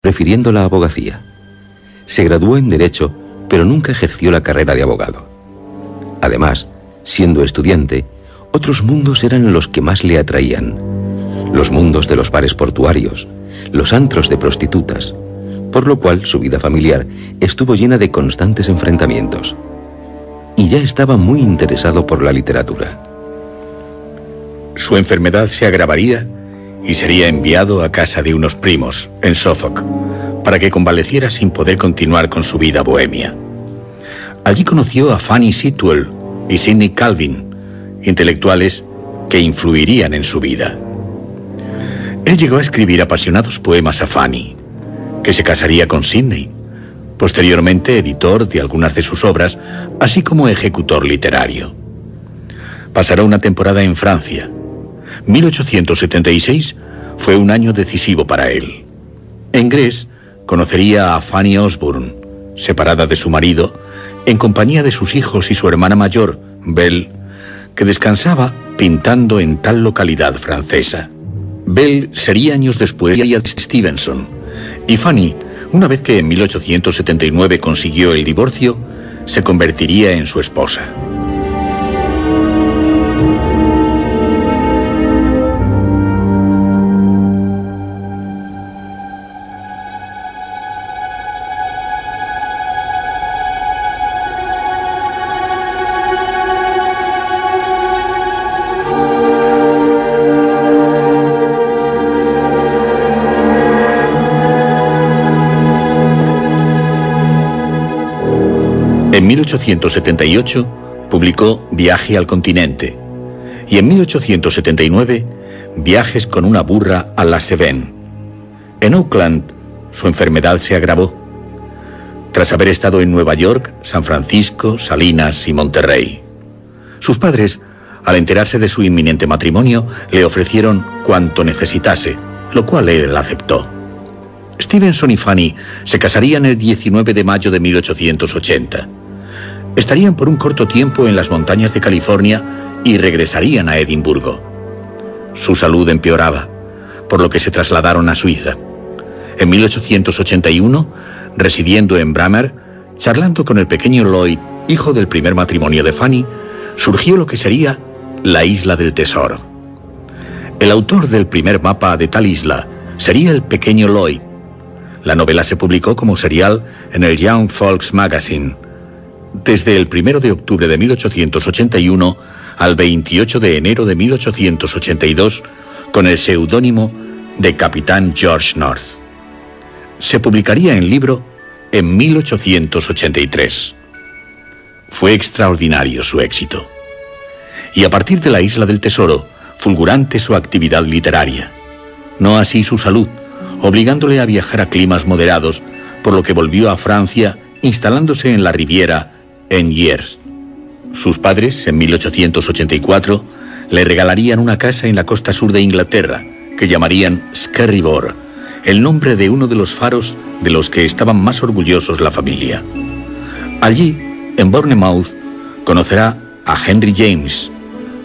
Prefiriendo la abogacía. Se graduó en Derecho, pero nunca ejerció la carrera de abogado. Además, siendo estudiante, otros mundos eran los que más le atraían. Los mundos de los bares portuarios, los antros de prostitutas, por lo cual su vida familiar estuvo llena de constantes enfrentamientos. Y ya estaba muy interesado por la literatura. Su enfermedad se agravaría y sería enviado a casa de unos primos, en Suffolk, para que convaleciera sin poder continuar con su vida bohemia. Allí conoció a Fanny Sitwell y Sidney Calvin, intelectuales que influirían en su vida. Él llegó a escribir apasionados poemas a Fanny, que se casaría con Sidney, posteriormente editor de algunas de sus obras, así como ejecutor literario. Pasará una temporada en Francia. 1876 fue un año decisivo para él. En Grés conocería a Fanny Osborne, separada de su marido, en compañía de sus hijos y su hermana mayor, Belle, que descansaba pintando en tal localidad francesa. Belle sería años después de Stevenson, y Fanny, una vez que en 1879 consiguió el divorcio, se convertiría en su esposa. En 1878 publicó Viaje al continente y en 1879 Viajes con una burra a la Seven. En Oakland su enfermedad se agravó. Tras haber estado en Nueva York, San Francisco, Salinas y Monterrey. Sus padres, al enterarse de su inminente matrimonio, le ofrecieron cuanto necesitase, lo cual él aceptó. Stevenson y Fanny se casarían el 19 de mayo de 1880. Estarían por un corto tiempo en las montañas de California y regresarían a Edimburgo. Su salud empeoraba, por lo que se trasladaron a Suiza. En 1881, residiendo en Bramer, charlando con el pequeño Lloyd, hijo del primer matrimonio de Fanny, surgió lo que sería la Isla del Tesoro. El autor del primer mapa de tal isla sería el pequeño Lloyd. La novela se publicó como serial en el Young Folks Magazine, desde el 1 de octubre de 1881 al 28 de enero de 1882 con el seudónimo de Capitán George North. Se publicaría en libro en 1883. Fue extraordinario su éxito. Y a partir de la Isla del Tesoro, fulgurante su actividad literaria. No así su salud, obligándole a viajar a climas moderados, por lo que volvió a Francia, instalándose en la Riviera en Years. Sus padres, en 1884, le regalarían una casa en la costa sur de Inglaterra, que llamarían Skerryvore, el nombre de uno de los faros de los que estaban más orgullosos la familia. Allí, en Bournemouth, conocerá a Henry James,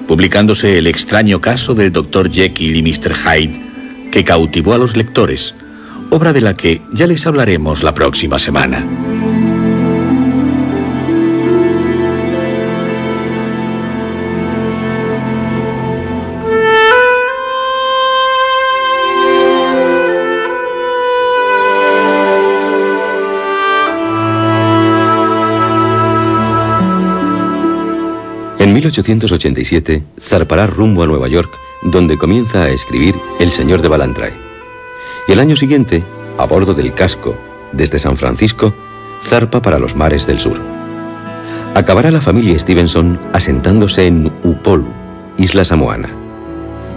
publicándose el extraño caso del Dr. Jekyll y Mr. Hyde, que cautivó a los lectores, obra de la que ya les hablaremos la próxima semana. 1887 zarpará rumbo a Nueva York, donde comienza a escribir El Señor de Ballantrae. Y el año siguiente, a bordo del casco, desde San Francisco, zarpa para los mares del sur. Acabará la familia Stevenson asentándose en Upolu, isla samoana.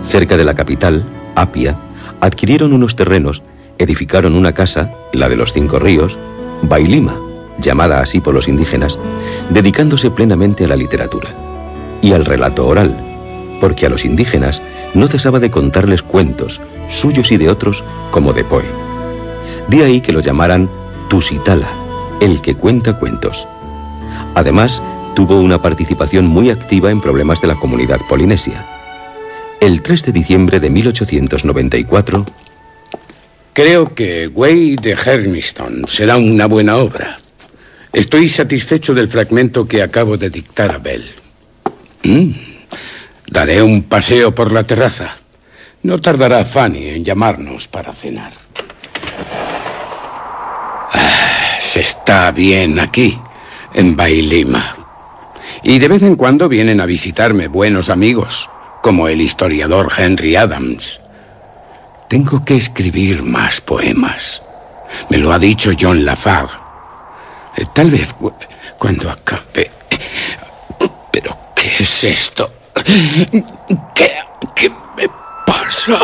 Cerca de la capital, Apia, adquirieron unos terrenos, edificaron una casa, la de los cinco ríos, Bailima, llamada así por los indígenas, dedicándose plenamente a la literatura y al relato oral, porque a los indígenas no cesaba de contarles cuentos, suyos y de otros, como de Poe. De ahí que lo llamaran Tusitala, el que cuenta cuentos. Además, tuvo una participación muy activa en problemas de la comunidad polinesia. El 3 de diciembre de 1894... Creo que Way de Hermiston será una buena obra. Estoy satisfecho del fragmento que acabo de dictar a Bell. Mm. Daré un paseo por la terraza. No tardará Fanny en llamarnos para cenar. Ah, se está bien aquí, en Bailima. Y de vez en cuando vienen a visitarme buenos amigos, como el historiador Henry Adams. Tengo que escribir más poemas. Me lo ha dicho John Lafargue. Eh, tal vez cuando acabe. ¿Qué es esto? ¿Qué, qué me pasa?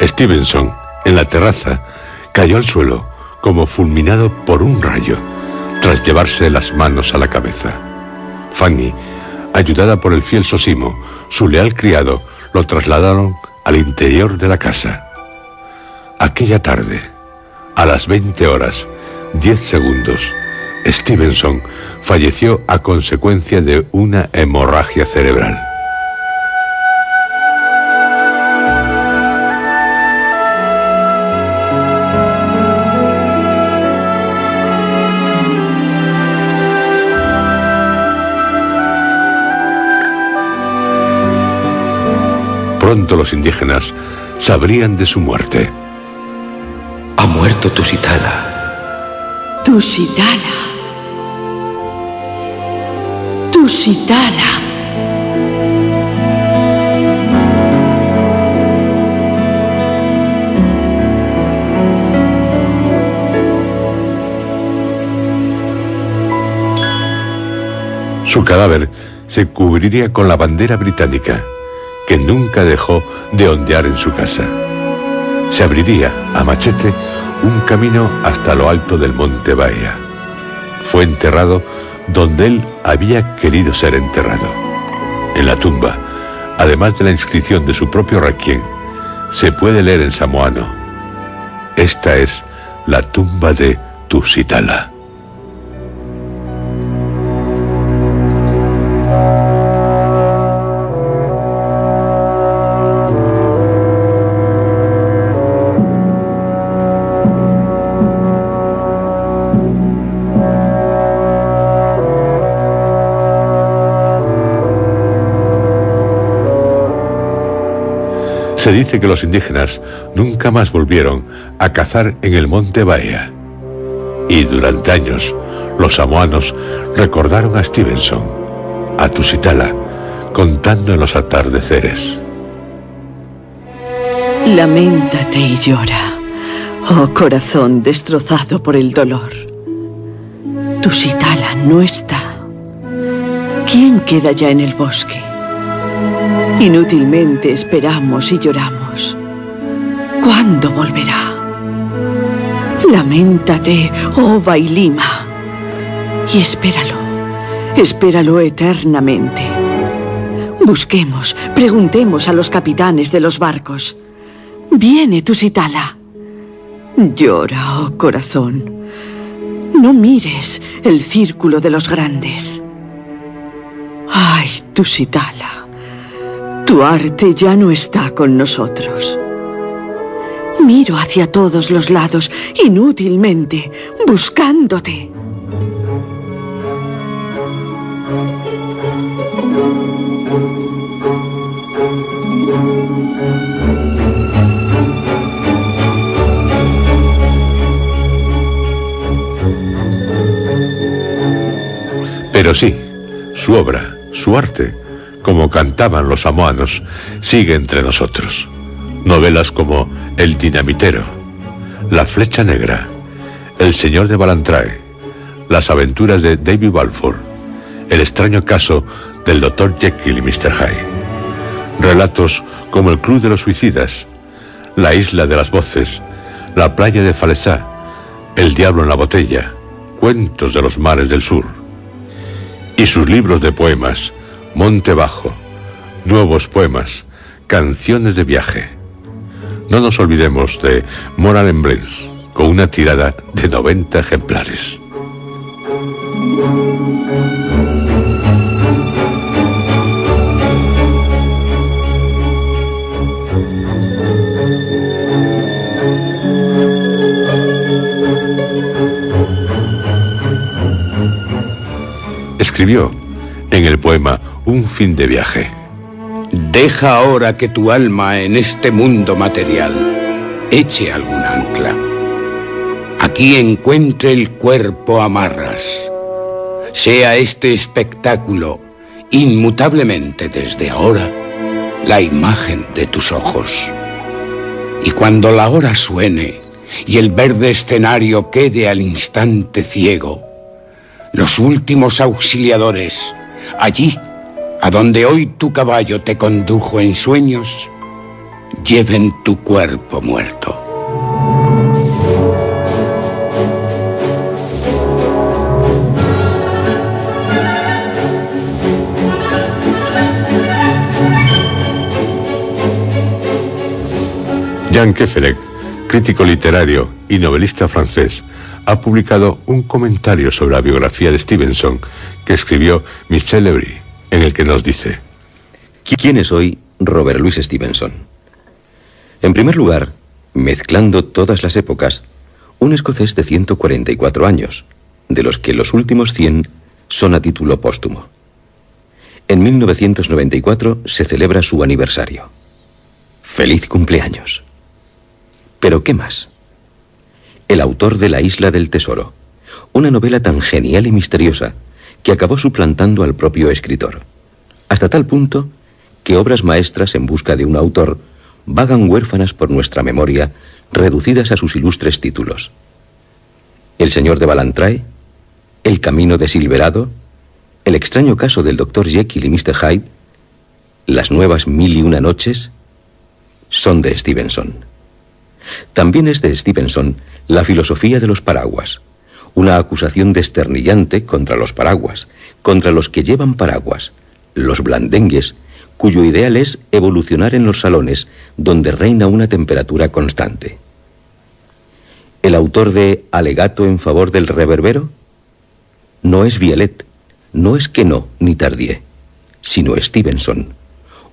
Stevenson, en la terraza, cayó al suelo como fulminado por un rayo, tras llevarse las manos a la cabeza. Fanny, ayudada por el fiel Sosimo, su leal criado, lo trasladaron al interior de la casa. Aquella tarde, a las 20 horas, 10 segundos, Stevenson falleció a consecuencia de una hemorragia cerebral. Pronto los indígenas sabrían de su muerte. Ha muerto Tusitala. Tusitala. Tusitala. Su cadáver se cubriría con la bandera británica que nunca dejó de ondear en su casa. Se abriría a machete un camino hasta lo alto del monte Bahía. Fue enterrado donde él había querido ser enterrado. En la tumba, además de la inscripción de su propio requiem, se puede leer en samoano. Esta es la tumba de Tusitala. Se dice que los indígenas nunca más volvieron a cazar en el monte Bahía. Y durante años, los samoanos recordaron a Stevenson, a Tusitala, contando en los atardeceres. Lamentate y llora, oh corazón destrozado por el dolor. Tusitala no está. ¿Quién queda ya en el bosque? Inútilmente esperamos y lloramos. ¿Cuándo volverá? Lamentate, oh Bailima, y espéralo, espéralo eternamente. Busquemos, preguntemos a los capitanes de los barcos. Viene Tusitala. Llora, oh corazón. No mires el círculo de los grandes. Ay, Tusitala. Tu arte ya no está con nosotros. Miro hacia todos los lados, inútilmente, buscándote. Pero sí, su obra, su arte, como cantaban los samoanos, sigue entre nosotros. Novelas como El Dinamitero, La Flecha Negra, El Señor de Balantrae, Las aventuras de David Balfour, El extraño caso del Dr. Jekyll y Mr. Hyde, Relatos como El Club de los Suicidas, La Isla de las Voces, La Playa de Falesá, El Diablo en la Botella, Cuentos de los Mares del Sur. Y sus libros de poemas, Monte Bajo, Nuevos Poemas, Canciones de Viaje. No nos olvidemos de Moral Emblens, con una tirada de 90 ejemplares. Escribió en el poema Un fin de viaje. Deja ahora que tu alma en este mundo material eche algún ancla. Aquí encuentre el cuerpo amarras. Sea este espectáculo inmutablemente desde ahora la imagen de tus ojos. Y cuando la hora suene y el verde escenario quede al instante ciego, los últimos auxiliadores, allí a donde hoy tu caballo te condujo en sueños, lleven tu cuerpo muerto. Jean Kefelec, crítico literario y novelista francés, ha publicado un comentario sobre la biografía de Stevenson que escribió Michel Lebris en el que nos dice... ¿Quién es hoy Robert Louis Stevenson? En primer lugar, mezclando todas las épocas, un escocés de 144 años, de los que los últimos 100 son a título póstumo. En 1994 se celebra su aniversario. ¡Feliz cumpleaños! Pero ¿qué más? El autor de La Isla del Tesoro, una novela tan genial y misteriosa que acabó suplantando al propio escritor, hasta tal punto que obras maestras en busca de un autor vagan huérfanas por nuestra memoria, reducidas a sus ilustres títulos. El señor de Ballantrae, El camino de Silverado, El extraño caso del doctor Jekyll y Mr. Hyde, Las nuevas mil y una noches, son de Stevenson. También es de Stevenson la filosofía de los paraguas, una acusación desternillante contra los paraguas, contra los que llevan paraguas, los blandengues, cuyo ideal es evolucionar en los salones donde reina una temperatura constante. ¿El autor de Alegato en favor del reverbero? No es Violet, no es que no, ni Tardier, sino Stevenson,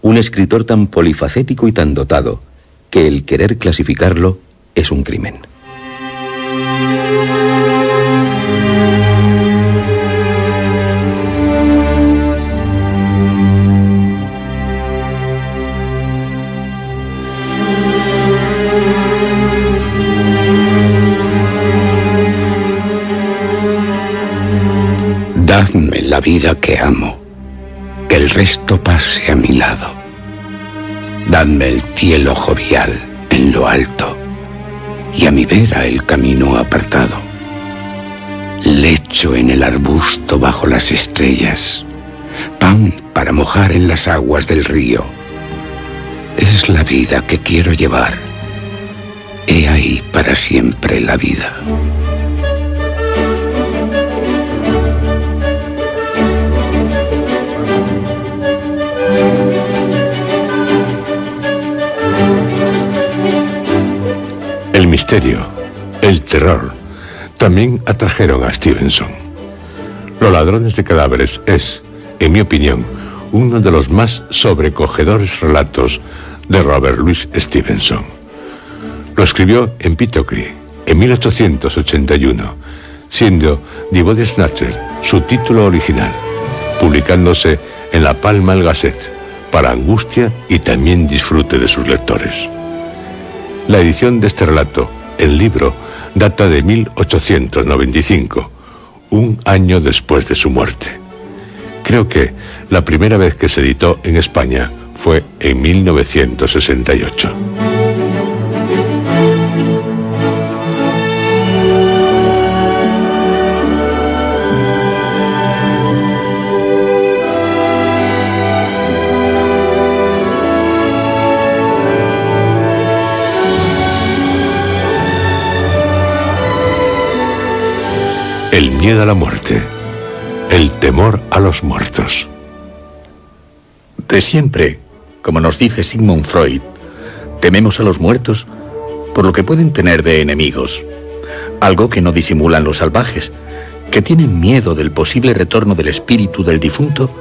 un escritor tan polifacético y tan dotado que el querer clasificarlo es un crimen. La vida que amo, que el resto pase a mi lado. Dadme el cielo jovial en lo alto y a mi vera el camino apartado. Lecho en el arbusto bajo las estrellas, pan para mojar en las aguas del río. Es la vida que quiero llevar. He ahí para siempre la vida. El misterio, el terror, también atrajeron a Stevenson. Los ladrones de cadáveres es, en mi opinión, uno de los más sobrecogedores relatos de Robert Louis Stevenson. Lo escribió en Pitocry en 1881, siendo The Body Snatcher su título original, publicándose en la Palma el Gazette para angustia y también disfrute de sus lectores. La edición de este relato, el libro, data de 1895, un año después de su muerte. Creo que la primera vez que se editó en España fue en 1968. Miedo a la muerte, el temor a los muertos. De siempre, como nos dice Sigmund Freud, tememos a los muertos por lo que pueden tener de enemigos, algo que no disimulan los salvajes, que tienen miedo del posible retorno del espíritu del difunto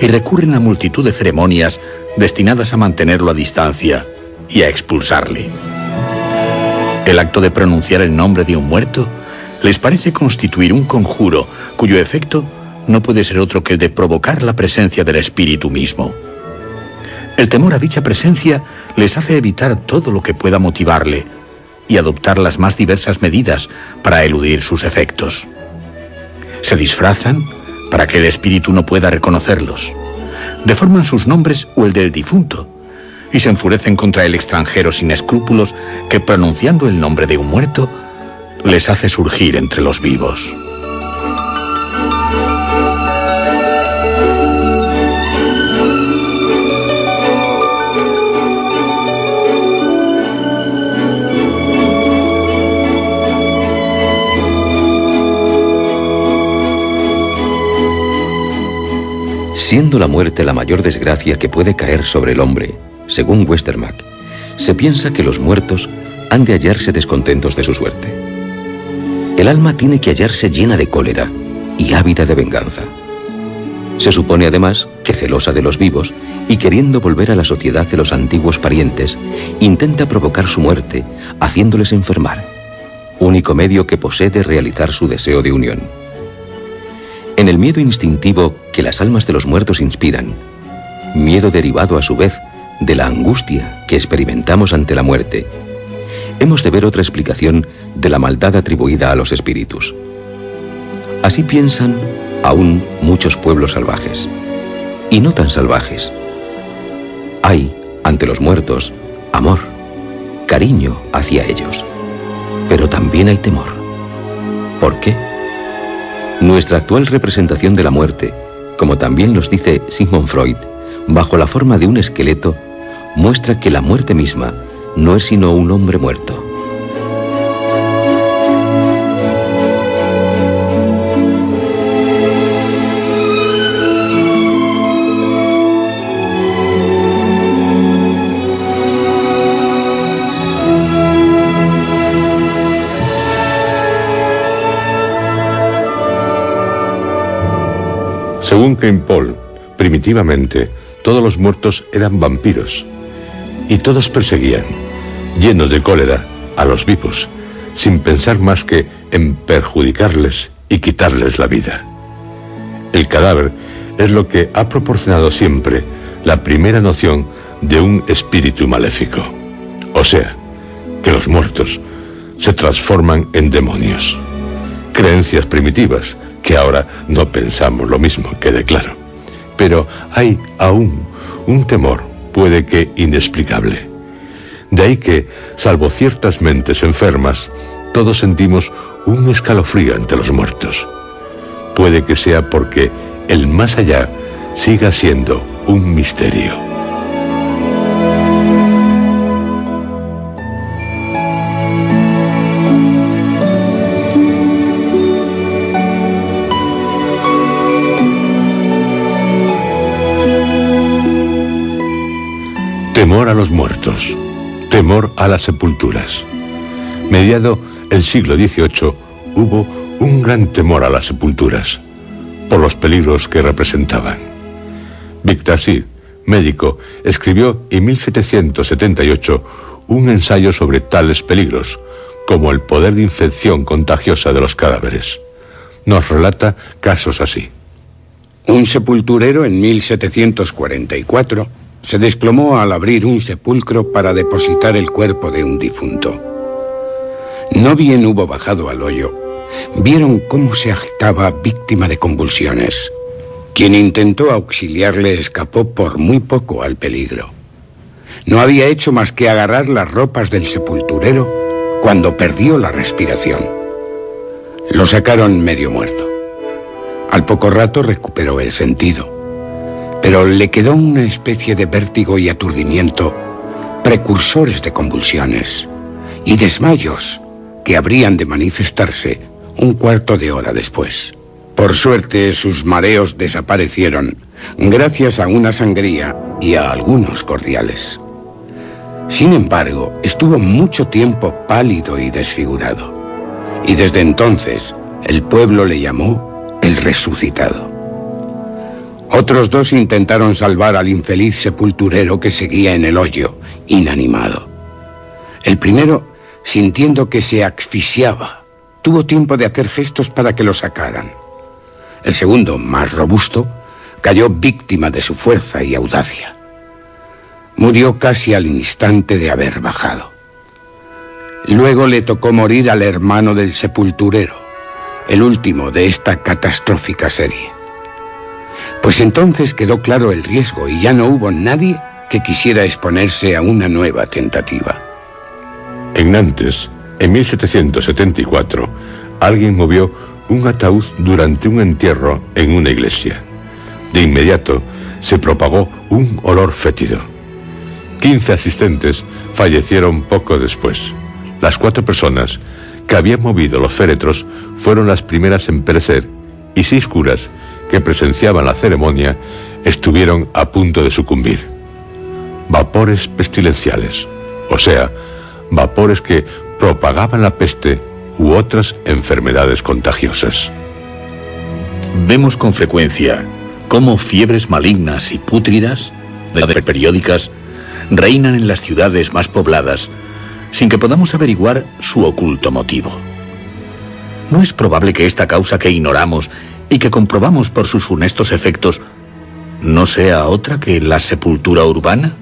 y recurren a multitud de ceremonias destinadas a mantenerlo a distancia y a expulsarle. El acto de pronunciar el nombre de un muerto les parece constituir un conjuro cuyo efecto no puede ser otro que el de provocar la presencia del espíritu mismo. El temor a dicha presencia les hace evitar todo lo que pueda motivarle y adoptar las más diversas medidas para eludir sus efectos. Se disfrazan para que el espíritu no pueda reconocerlos. Deforman sus nombres o el del difunto y se enfurecen contra el extranjero sin escrúpulos que pronunciando el nombre de un muerto les hace surgir entre los vivos. Siendo la muerte la mayor desgracia que puede caer sobre el hombre, según Westermack, se piensa que los muertos han de hallarse descontentos de su suerte. El alma tiene que hallarse llena de cólera y ávida de venganza. Se supone además que celosa de los vivos y queriendo volver a la sociedad de los antiguos parientes, intenta provocar su muerte, haciéndoles enfermar, único medio que posee de realizar su deseo de unión. En el miedo instintivo que las almas de los muertos inspiran, miedo derivado a su vez de la angustia que experimentamos ante la muerte, hemos de ver otra explicación de la maldad atribuida a los espíritus. Así piensan aún muchos pueblos salvajes, y no tan salvajes. Hay, ante los muertos, amor, cariño hacia ellos, pero también hay temor. ¿Por qué? Nuestra actual representación de la muerte, como también nos dice Sigmund Freud, bajo la forma de un esqueleto, muestra que la muerte misma no es sino un hombre muerto. Según Ken Paul, primitivamente todos los muertos eran vampiros y todos perseguían, llenos de cólera, a los vivos, sin pensar más que en perjudicarles y quitarles la vida. El cadáver es lo que ha proporcionado siempre la primera noción de un espíritu maléfico. O sea, que los muertos se transforman en demonios. Creencias primitivas que ahora no pensamos lo mismo, quede claro. Pero hay aún un temor, puede que inexplicable. De ahí que, salvo ciertas mentes enfermas, todos sentimos un escalofrío ante los muertos. Puede que sea porque el más allá siga siendo un misterio. Temor a los muertos, temor a las sepulturas. Mediado el siglo XVIII hubo un gran temor a las sepulturas, por los peligros que representaban. Victor médico, escribió en 1778 un ensayo sobre tales peligros, como el poder de infección contagiosa de los cadáveres. Nos relata casos así. Un sepulturero en 1744 se desplomó al abrir un sepulcro para depositar el cuerpo de un difunto. No bien hubo bajado al hoyo, vieron cómo se agitaba víctima de convulsiones. Quien intentó auxiliarle escapó por muy poco al peligro. No había hecho más que agarrar las ropas del sepulturero cuando perdió la respiración. Lo sacaron medio muerto. Al poco rato recuperó el sentido pero le quedó una especie de vértigo y aturdimiento, precursores de convulsiones y desmayos que habrían de manifestarse un cuarto de hora después. Por suerte, sus mareos desaparecieron gracias a una sangría y a algunos cordiales. Sin embargo, estuvo mucho tiempo pálido y desfigurado. Y desde entonces, el pueblo le llamó el resucitado. Otros dos intentaron salvar al infeliz sepulturero que seguía en el hoyo, inanimado. El primero, sintiendo que se asfixiaba, tuvo tiempo de hacer gestos para que lo sacaran. El segundo, más robusto, cayó víctima de su fuerza y audacia. Murió casi al instante de haber bajado. Luego le tocó morir al hermano del sepulturero, el último de esta catastrófica serie. Pues entonces quedó claro el riesgo y ya no hubo nadie que quisiera exponerse a una nueva tentativa. En Nantes, en 1774, alguien movió un ataúd durante un entierro en una iglesia. De inmediato se propagó un olor fétido. Quince asistentes fallecieron poco después. Las cuatro personas que habían movido los féretros fueron las primeras en perecer y seis curas que presenciaban la ceremonia estuvieron a punto de sucumbir. Vapores pestilenciales, o sea, vapores que propagaban la peste u otras enfermedades contagiosas. Vemos con frecuencia cómo fiebres malignas y pútridas, de periódicas, reinan en las ciudades más pobladas sin que podamos averiguar su oculto motivo. ¿No es probable que esta causa que ignoramos y que comprobamos por sus funestos efectos no sea otra que la sepultura urbana?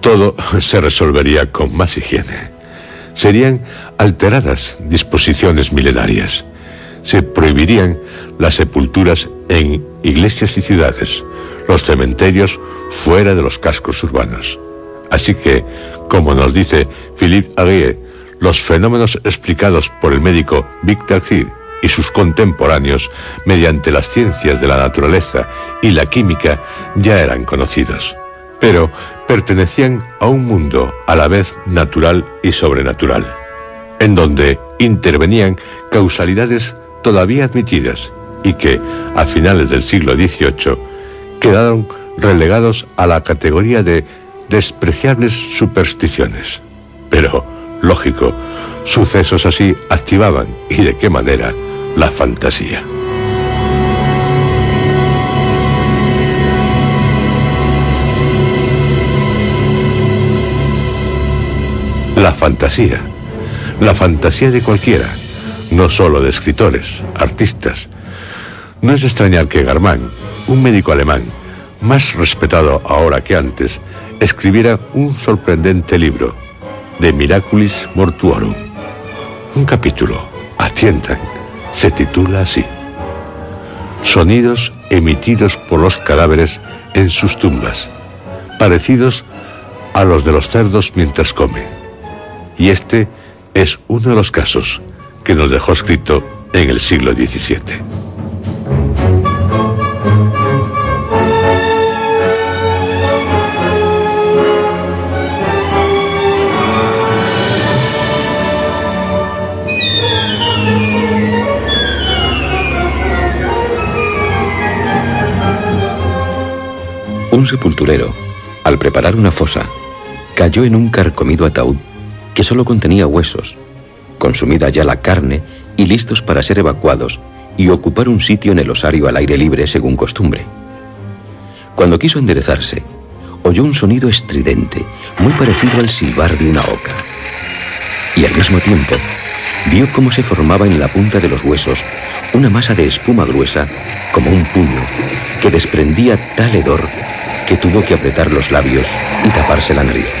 Todo se resolvería con más higiene serían alteradas disposiciones milenarias. Se prohibirían las sepulturas en iglesias y ciudades, los cementerios fuera de los cascos urbanos. Así que, como nos dice Philippe Aguirre, los fenómenos explicados por el médico Victor Cyr y sus contemporáneos mediante las ciencias de la naturaleza y la química ya eran conocidos pero pertenecían a un mundo a la vez natural y sobrenatural, en donde intervenían causalidades todavía admitidas y que, a finales del siglo XVIII, quedaron relegados a la categoría de despreciables supersticiones. Pero, lógico, sucesos así activaban, y de qué manera, la fantasía. la fantasía. La fantasía de cualquiera, no solo de escritores, artistas. No es extrañar que Garmán, un médico alemán, más respetado ahora que antes, escribiera un sorprendente libro, De Miraculis Mortuorum. Un capítulo, atiendan, se titula así. Sonidos emitidos por los cadáveres en sus tumbas, parecidos a los de los cerdos mientras comen. Y este es uno de los casos que nos dejó escrito en el siglo XVII. Un sepulturero, al preparar una fosa, cayó en un carcomido ataúd que solo contenía huesos, consumida ya la carne y listos para ser evacuados y ocupar un sitio en el osario al aire libre según costumbre. Cuando quiso enderezarse, oyó un sonido estridente, muy parecido al silbar de una oca. Y al mismo tiempo, vio cómo se formaba en la punta de los huesos una masa de espuma gruesa, como un puño, que desprendía tal hedor tuvo que apretar los labios y taparse la nariz.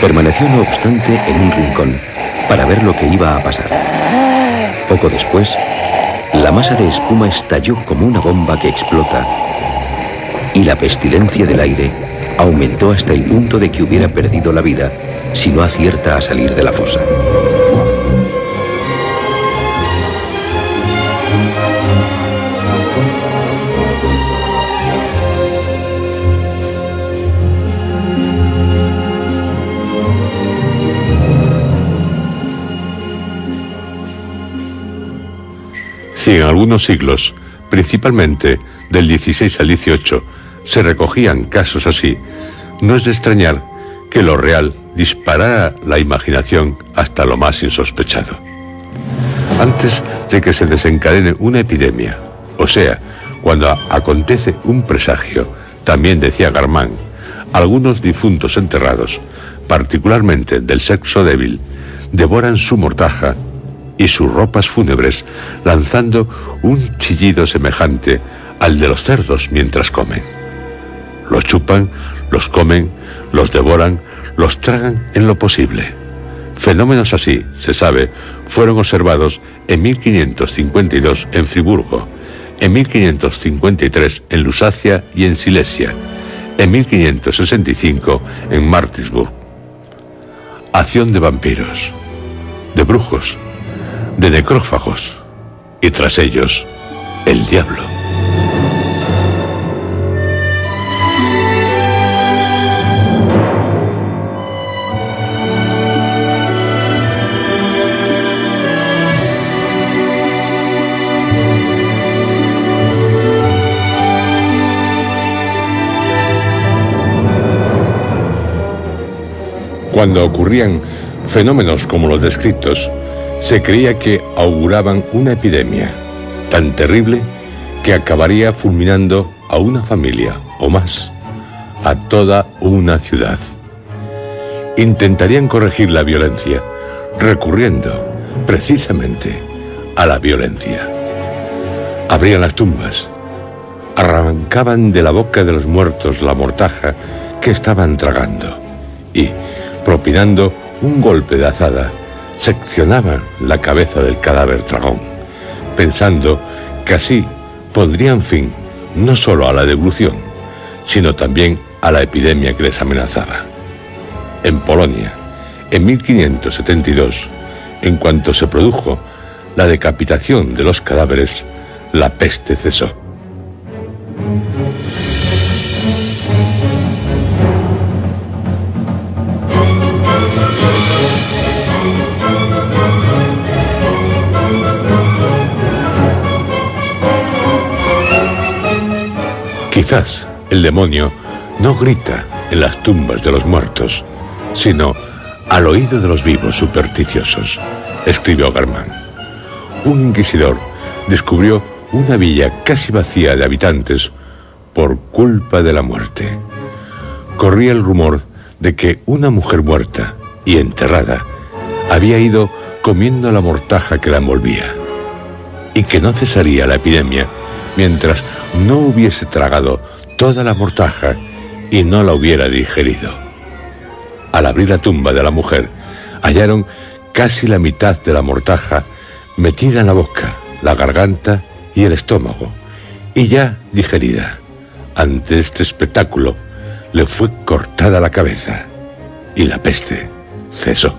Permaneció no obstante en un rincón para ver lo que iba a pasar. Poco después, la masa de espuma estalló como una bomba que explota y la pestilencia del aire aumentó hasta el punto de que hubiera perdido la vida si no acierta a salir de la fosa. Si en algunos siglos, principalmente del 16 al 18, se recogían casos así, no es de extrañar que lo real disparara la imaginación hasta lo más insospechado. Antes de que se desencadene una epidemia, o sea, cuando acontece un presagio, también decía Garmán, algunos difuntos enterrados, particularmente del sexo débil, devoran su mortaja y sus ropas fúnebres, lanzando un chillido semejante al de los cerdos mientras comen. Los chupan, los comen, los devoran, los tragan en lo posible. Fenómenos así, se sabe, fueron observados en 1552 en Friburgo, en 1553 en Lusacia y en Silesia, en 1565 en Martinsburg. Acción de vampiros, de brujos, de necrófagos y tras ellos el diablo. Cuando ocurrían fenómenos como los descritos, se creía que auguraban una epidemia tan terrible que acabaría fulminando a una familia o más, a toda una ciudad. Intentarían corregir la violencia recurriendo precisamente a la violencia. Abrían las tumbas, arrancaban de la boca de los muertos la mortaja que estaban tragando y, propinando un golpe de azada, seccionaban la cabeza del cadáver dragón, pensando que así pondrían fin no solo a la devolución, sino también a la epidemia que les amenazaba. En Polonia, en 1572, en cuanto se produjo la decapitación de los cadáveres, la peste cesó. Quizás el demonio no grita en las tumbas de los muertos, sino al oído de los vivos supersticiosos, escribió Garman. Un inquisidor descubrió una villa casi vacía de habitantes por culpa de la muerte. Corría el rumor de que una mujer muerta y enterrada había ido comiendo la mortaja que la envolvía y que no cesaría la epidemia mientras no hubiese tragado toda la mortaja y no la hubiera digerido. Al abrir la tumba de la mujer, hallaron casi la mitad de la mortaja metida en la boca, la garganta y el estómago, y ya digerida. Ante este espectáculo, le fue cortada la cabeza y la peste cesó.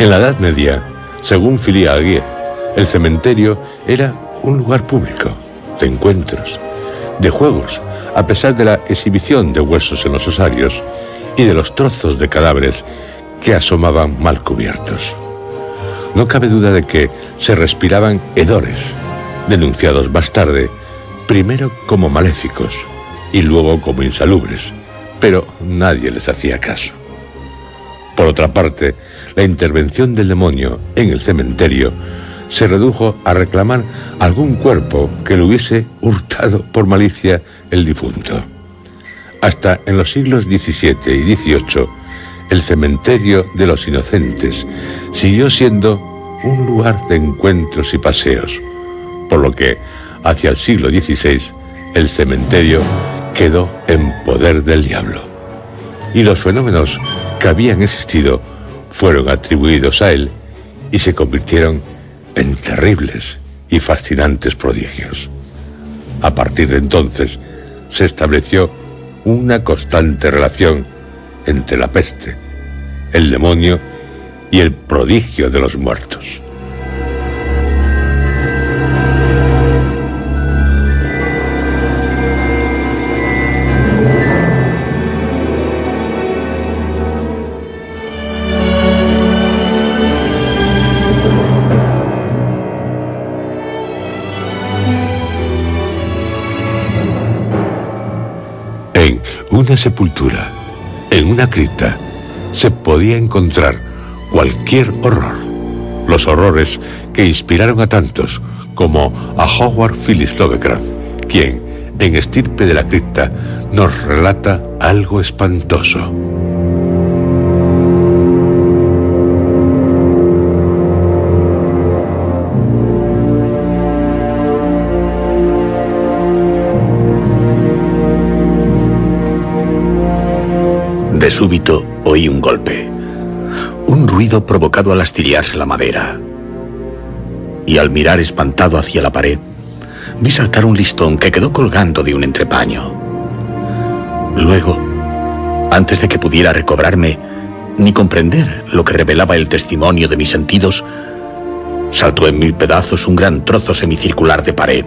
En la Edad Media, según Filia Aguirre, el cementerio era un lugar público, de encuentros, de juegos, a pesar de la exhibición de huesos en los osarios y de los trozos de cadáveres que asomaban mal cubiertos. No cabe duda de que se respiraban hedores, denunciados más tarde, primero como maléficos y luego como insalubres, pero nadie les hacía caso. Por otra parte, la intervención del demonio en el cementerio se redujo a reclamar algún cuerpo que le hubiese hurtado por malicia el difunto. Hasta en los siglos XVII y XVIII, el cementerio de los inocentes siguió siendo un lugar de encuentros y paseos, por lo que hacia el siglo XVI el cementerio quedó en poder del diablo. Y los fenómenos que habían existido fueron atribuidos a él y se convirtieron en terribles y fascinantes prodigios. A partir de entonces se estableció una constante relación entre la peste, el demonio y el prodigio de los muertos. Sepultura, en una cripta, se podía encontrar cualquier horror. Los horrores que inspiraron a tantos como a Howard Phillips Lovecraft, quien, en Estirpe de la Cripta, nos relata algo espantoso. De súbito oí un golpe, un ruido provocado al astillearse la madera. Y al mirar espantado hacia la pared, vi saltar un listón que quedó colgando de un entrepaño. Luego, antes de que pudiera recobrarme ni comprender lo que revelaba el testimonio de mis sentidos, saltó en mil pedazos un gran trozo semicircular de pared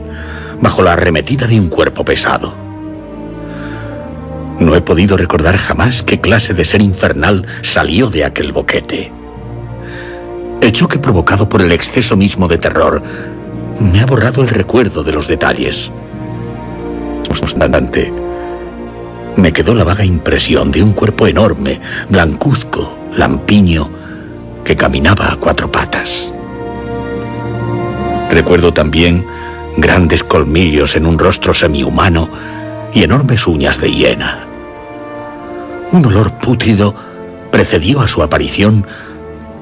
bajo la arremetida de un cuerpo pesado. No he podido recordar jamás qué clase de ser infernal salió de aquel boquete. El choque provocado por el exceso mismo de terror me ha borrado el recuerdo de los detalles. Obstante, me quedó la vaga impresión de un cuerpo enorme, blancuzco, lampiño, que caminaba a cuatro patas. Recuerdo también grandes colmillos en un rostro semihumano y enormes uñas de hiena. Un olor pútrido precedió a su aparición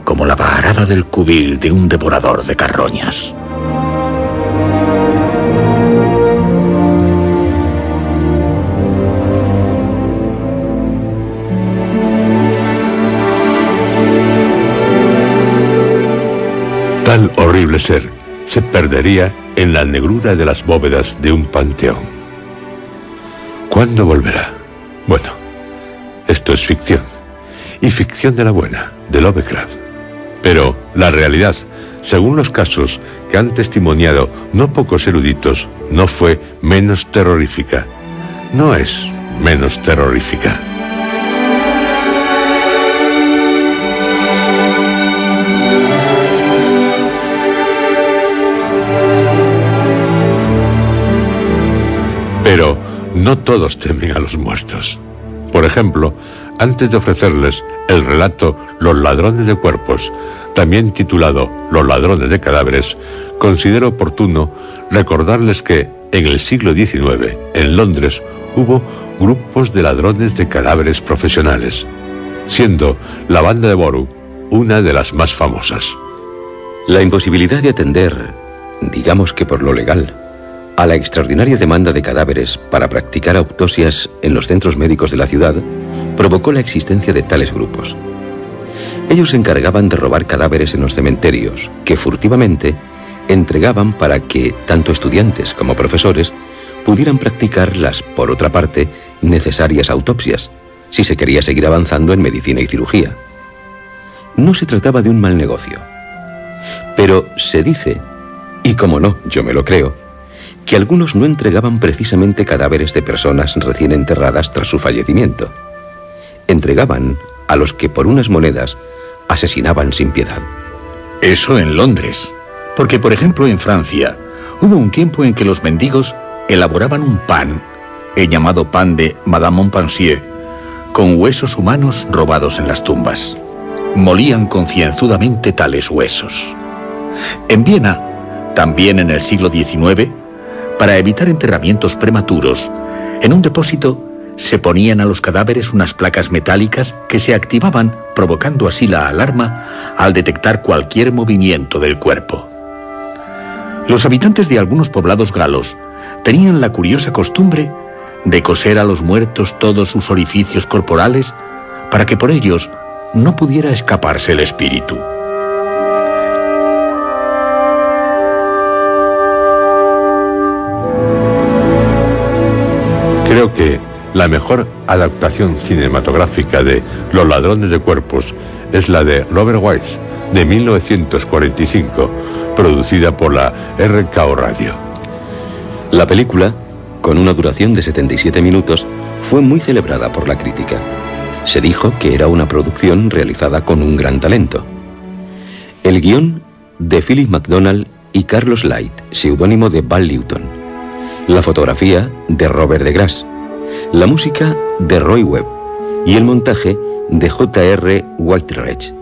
como la varada del cubil de un devorador de carroñas. Tal horrible ser se perdería en la negrura de las bóvedas de un panteón. ¿Cuándo volverá? Bueno, esto es ficción. Y ficción de la buena, de Lovecraft. Pero la realidad, según los casos que han testimoniado no pocos eruditos, no fue menos terrorífica. No es menos terrorífica. Pero no todos temen a los muertos. Por ejemplo, antes de ofrecerles el relato Los ladrones de cuerpos, también titulado Los ladrones de cadáveres, considero oportuno recordarles que en el siglo XIX, en Londres, hubo grupos de ladrones de cadáveres profesionales, siendo la banda de Boru una de las más famosas. La imposibilidad de atender, digamos que por lo legal, a la extraordinaria demanda de cadáveres para practicar autopsias en los centros médicos de la ciudad provocó la existencia de tales grupos. Ellos se encargaban de robar cadáveres en los cementerios, que furtivamente entregaban para que tanto estudiantes como profesores pudieran practicar las, por otra parte, necesarias autopsias, si se quería seguir avanzando en medicina y cirugía. No se trataba de un mal negocio. Pero se dice, y como no, yo me lo creo, que algunos no entregaban precisamente cadáveres de personas recién enterradas tras su fallecimiento. Entregaban a los que por unas monedas asesinaban sin piedad. Eso en Londres. Porque, por ejemplo, en Francia, hubo un tiempo en que los mendigos elaboraban un pan, el llamado pan de Madame Montpensier, con huesos humanos robados en las tumbas. Molían concienzudamente tales huesos. En Viena, también en el siglo XIX, para evitar enterramientos prematuros, en un depósito se ponían a los cadáveres unas placas metálicas que se activaban, provocando así la alarma al detectar cualquier movimiento del cuerpo. Los habitantes de algunos poblados galos tenían la curiosa costumbre de coser a los muertos todos sus orificios corporales para que por ellos no pudiera escaparse el espíritu. Que la mejor adaptación cinematográfica de Los ladrones de cuerpos es la de Robert Wise, de 1945, producida por la RKO Radio. La película, con una duración de 77 minutos, fue muy celebrada por la crítica. Se dijo que era una producción realizada con un gran talento. El guion de Philip MacDonald y Carlos Light, seudónimo de Val Newton. La fotografía de Robert de Grasse. La música de Roy Webb y el montaje de J.R. Whiteredge.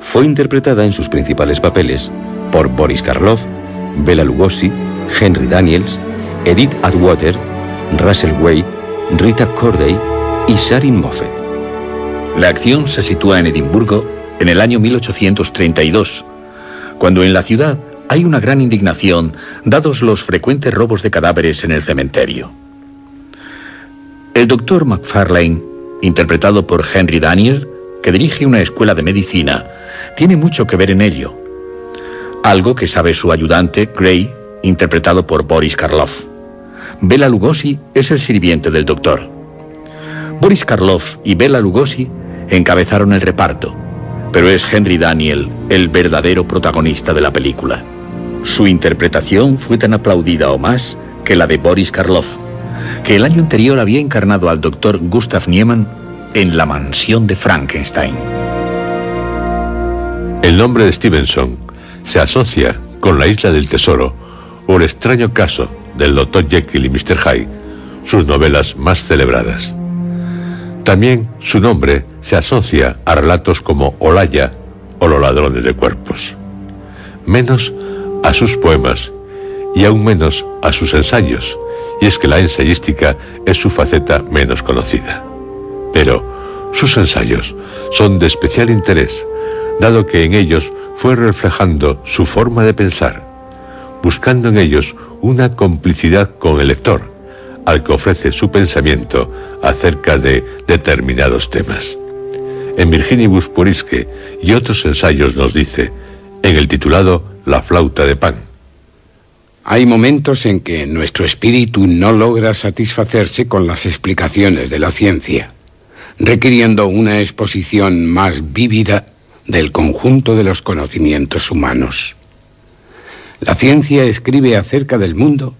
Fue interpretada en sus principales papeles por Boris Karloff, Bela Lugosi, Henry Daniels, Edith Atwater, Russell Wade, Rita Corday y Sarin Moffett. La acción se sitúa en Edimburgo en el año 1832, cuando en la ciudad hay una gran indignación dados los frecuentes robos de cadáveres en el cementerio. El doctor McFarlane, interpretado por Henry Daniel, que dirige una escuela de medicina, tiene mucho que ver en ello. Algo que sabe su ayudante, Gray, interpretado por Boris Karloff. Bela Lugosi es el sirviente del doctor. Boris Karloff y Bela Lugosi encabezaron el reparto, pero es Henry Daniel el verdadero protagonista de la película. Su interpretación fue tan aplaudida o más que la de Boris Karloff, que el año anterior había encarnado al doctor Gustav Niemann en La mansión de Frankenstein. El nombre de Stevenson se asocia con la isla del tesoro o el extraño caso del Dr. Jekyll y Mr. Hyde, sus novelas más celebradas. También su nombre se asocia a relatos como Olaya o Los ladrones de cuerpos. Menos a sus poemas y aún menos a sus ensayos, y es que la ensayística es su faceta menos conocida. Pero sus ensayos son de especial interés, dado que en ellos fue reflejando su forma de pensar, buscando en ellos una complicidad con el lector, al que ofrece su pensamiento acerca de determinados temas. En Virginibus Purisque y otros ensayos nos dice, en el titulado La flauta de pan. Hay momentos en que nuestro espíritu no logra satisfacerse con las explicaciones de la ciencia, requiriendo una exposición más vívida del conjunto de los conocimientos humanos. La ciencia escribe acerca del mundo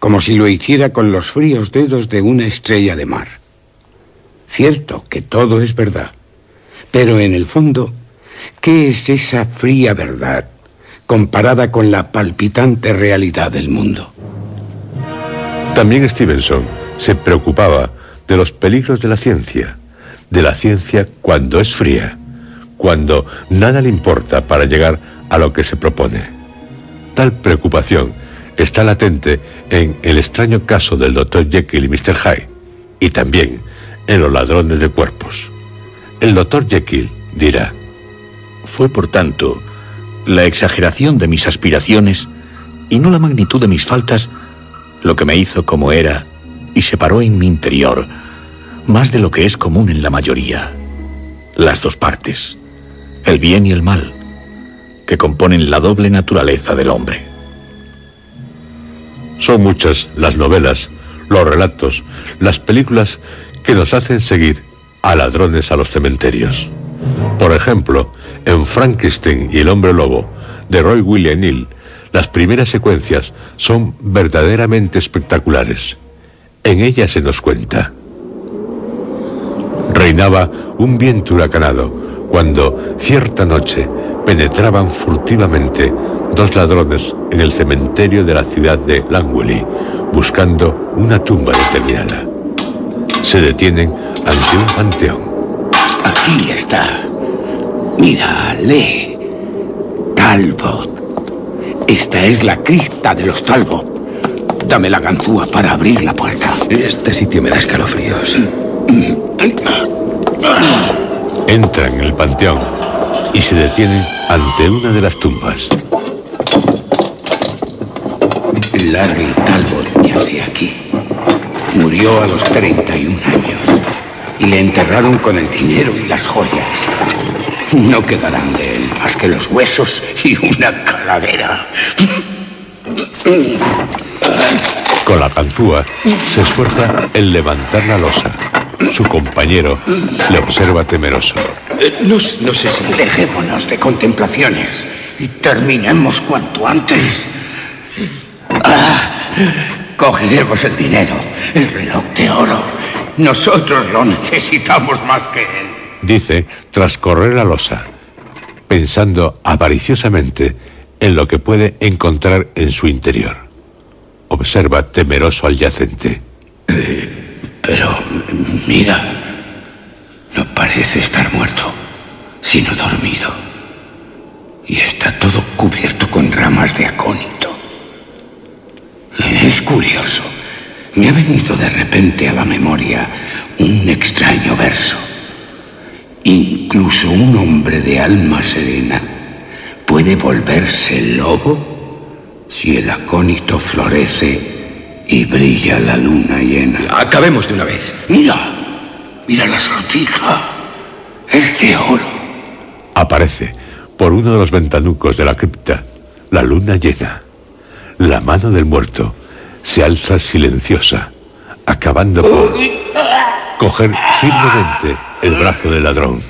como si lo hiciera con los fríos dedos de una estrella de mar. Cierto que todo es verdad, pero en el fondo, ¿qué es esa fría verdad comparada con la palpitante realidad del mundo? También Stevenson se preocupaba de los peligros de la ciencia, de la ciencia cuando es fría, cuando nada le importa para llegar a lo que se propone. Tal preocupación está latente en el extraño caso del Dr. Jekyll y Mr. Hyde, y también en los ladrones de cuerpos. El Dr. Jekyll dirá, Fue por tanto la exageración de mis aspiraciones y no la magnitud de mis faltas lo que me hizo como era y separó en mi interior más de lo que es común en la mayoría, las dos partes, el bien y el mal, que componen la doble naturaleza del hombre. Son muchas las novelas, los relatos, las películas que nos hacen seguir a ladrones a los cementerios. Por ejemplo, en Frankenstein y el hombre lobo, de Roy William Neal, las primeras secuencias son verdaderamente espectaculares. En ellas se nos cuenta. Reinaba un viento huracanado cuando cierta noche penetraban furtivamente dos ladrones en el cementerio de la ciudad de Langley buscando una tumba determinada. Se detienen ante un panteón. Aquí está. Mira, lee. Talbot. Esta es la cripta de los Talbot. Dame la ganzúa para abrir la puerta. Este sitio me da escalofríos. Entran en el panteón y se detienen ante una de las tumbas. Larry Talbot yace aquí. Murió a los 31 años y le enterraron con el dinero y las joyas. No quedarán de él más que los huesos y una calavera. Con la ganzúa se esfuerza en levantar la losa. Su compañero le observa temeroso. Eh, no, no sé si... Dejémonos de contemplaciones y terminemos cuanto antes. Ah, cogeremos el dinero, el reloj de oro. Nosotros lo necesitamos más que él. Dice tras correr la losa, pensando avariciosamente en lo que puede encontrar en su interior. Observa temeroso al yacente. Pero mira, no parece estar muerto, sino dormido. Y está todo cubierto con ramas de acónito. Es curioso. Me ha venido de repente a la memoria un extraño verso. Incluso un hombre de alma serena puede volverse lobo si el acónito florece y brilla la luna llena. Acabemos de una vez. Mira, mira la sortija. Es de oro. Aparece por uno de los ventanucos de la cripta la luna llena. La mano del muerto se alza silenciosa, acabando por coger firmemente el brazo del ladrón.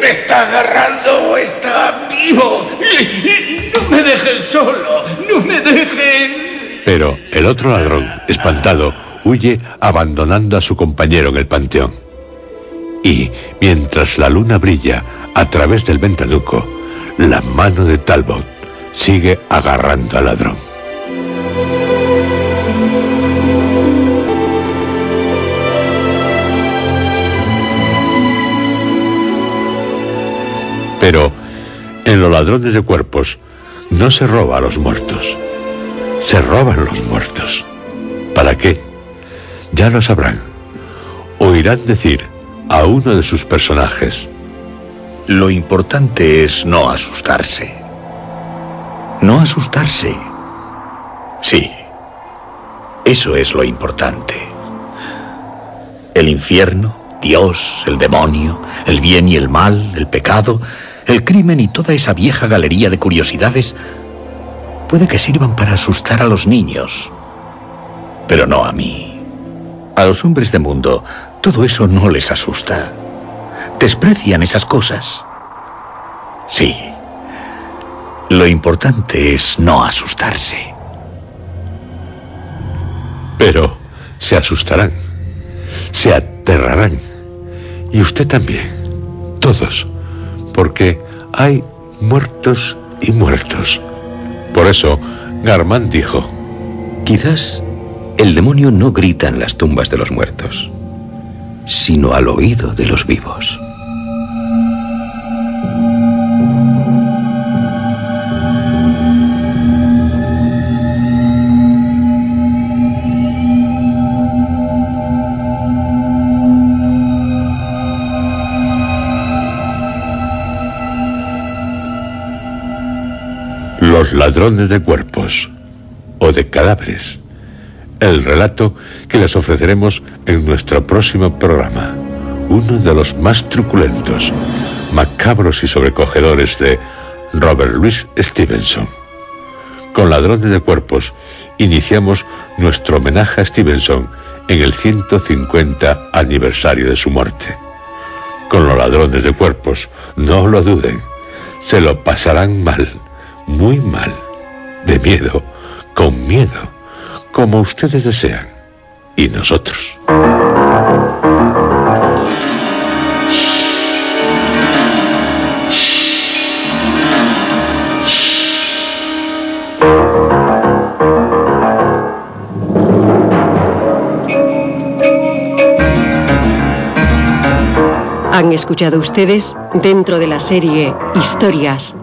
Me está agarrando, está vivo. No me dejen solo, no me dejen. Pero el otro ladrón, espantado, huye abandonando a su compañero en el panteón. Y mientras la luna brilla a través del ventanuco, la mano de Talbot sigue agarrando al ladrón. Pero en los ladrones de cuerpos no se roba a los muertos, se roban los muertos. ¿Para qué? Ya lo sabrán. Oirán decir a uno de sus personajes. Lo importante es no asustarse. No asustarse. Sí, eso es lo importante. El infierno, Dios, el demonio, el bien y el mal, el pecado, el crimen y toda esa vieja galería de curiosidades puede que sirvan para asustar a los niños, pero no a mí. A los hombres de mundo todo eso no les asusta. Desprecian esas cosas. Sí. Lo importante es no asustarse. Pero se asustarán, se aterrarán. Y usted también. Todos porque hay muertos y muertos. Por eso, Garman dijo, Quizás el demonio no grita en las tumbas de los muertos, sino al oído de los vivos. Los ladrones de cuerpos o de cadáveres. El relato que les ofreceremos en nuestro próximo programa. Uno de los más truculentos, macabros y sobrecogedores de Robert Louis Stevenson. Con Ladrones de Cuerpos iniciamos nuestro homenaje a Stevenson en el 150 aniversario de su muerte. Con los ladrones de cuerpos, no lo duden, se lo pasarán mal muy mal, de miedo, con miedo, como ustedes desean, y nosotros. Han escuchado ustedes dentro de la serie Historias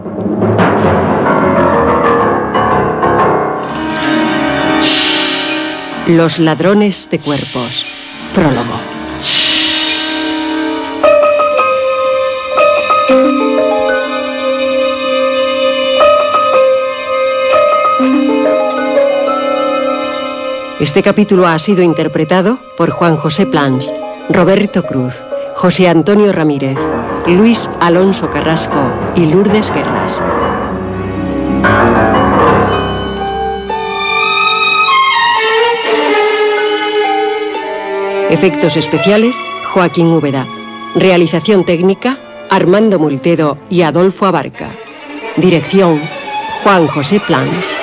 Los ladrones de cuerpos. Prólogo. Este capítulo ha sido interpretado por Juan José Plans, Roberto Cruz, José Antonio Ramírez, Luis Alonso Carrasco y Lourdes Guerras. Efectos especiales, Joaquín Úbeda. Realización técnica, Armando Multedo y Adolfo Abarca. Dirección, Juan José Plans.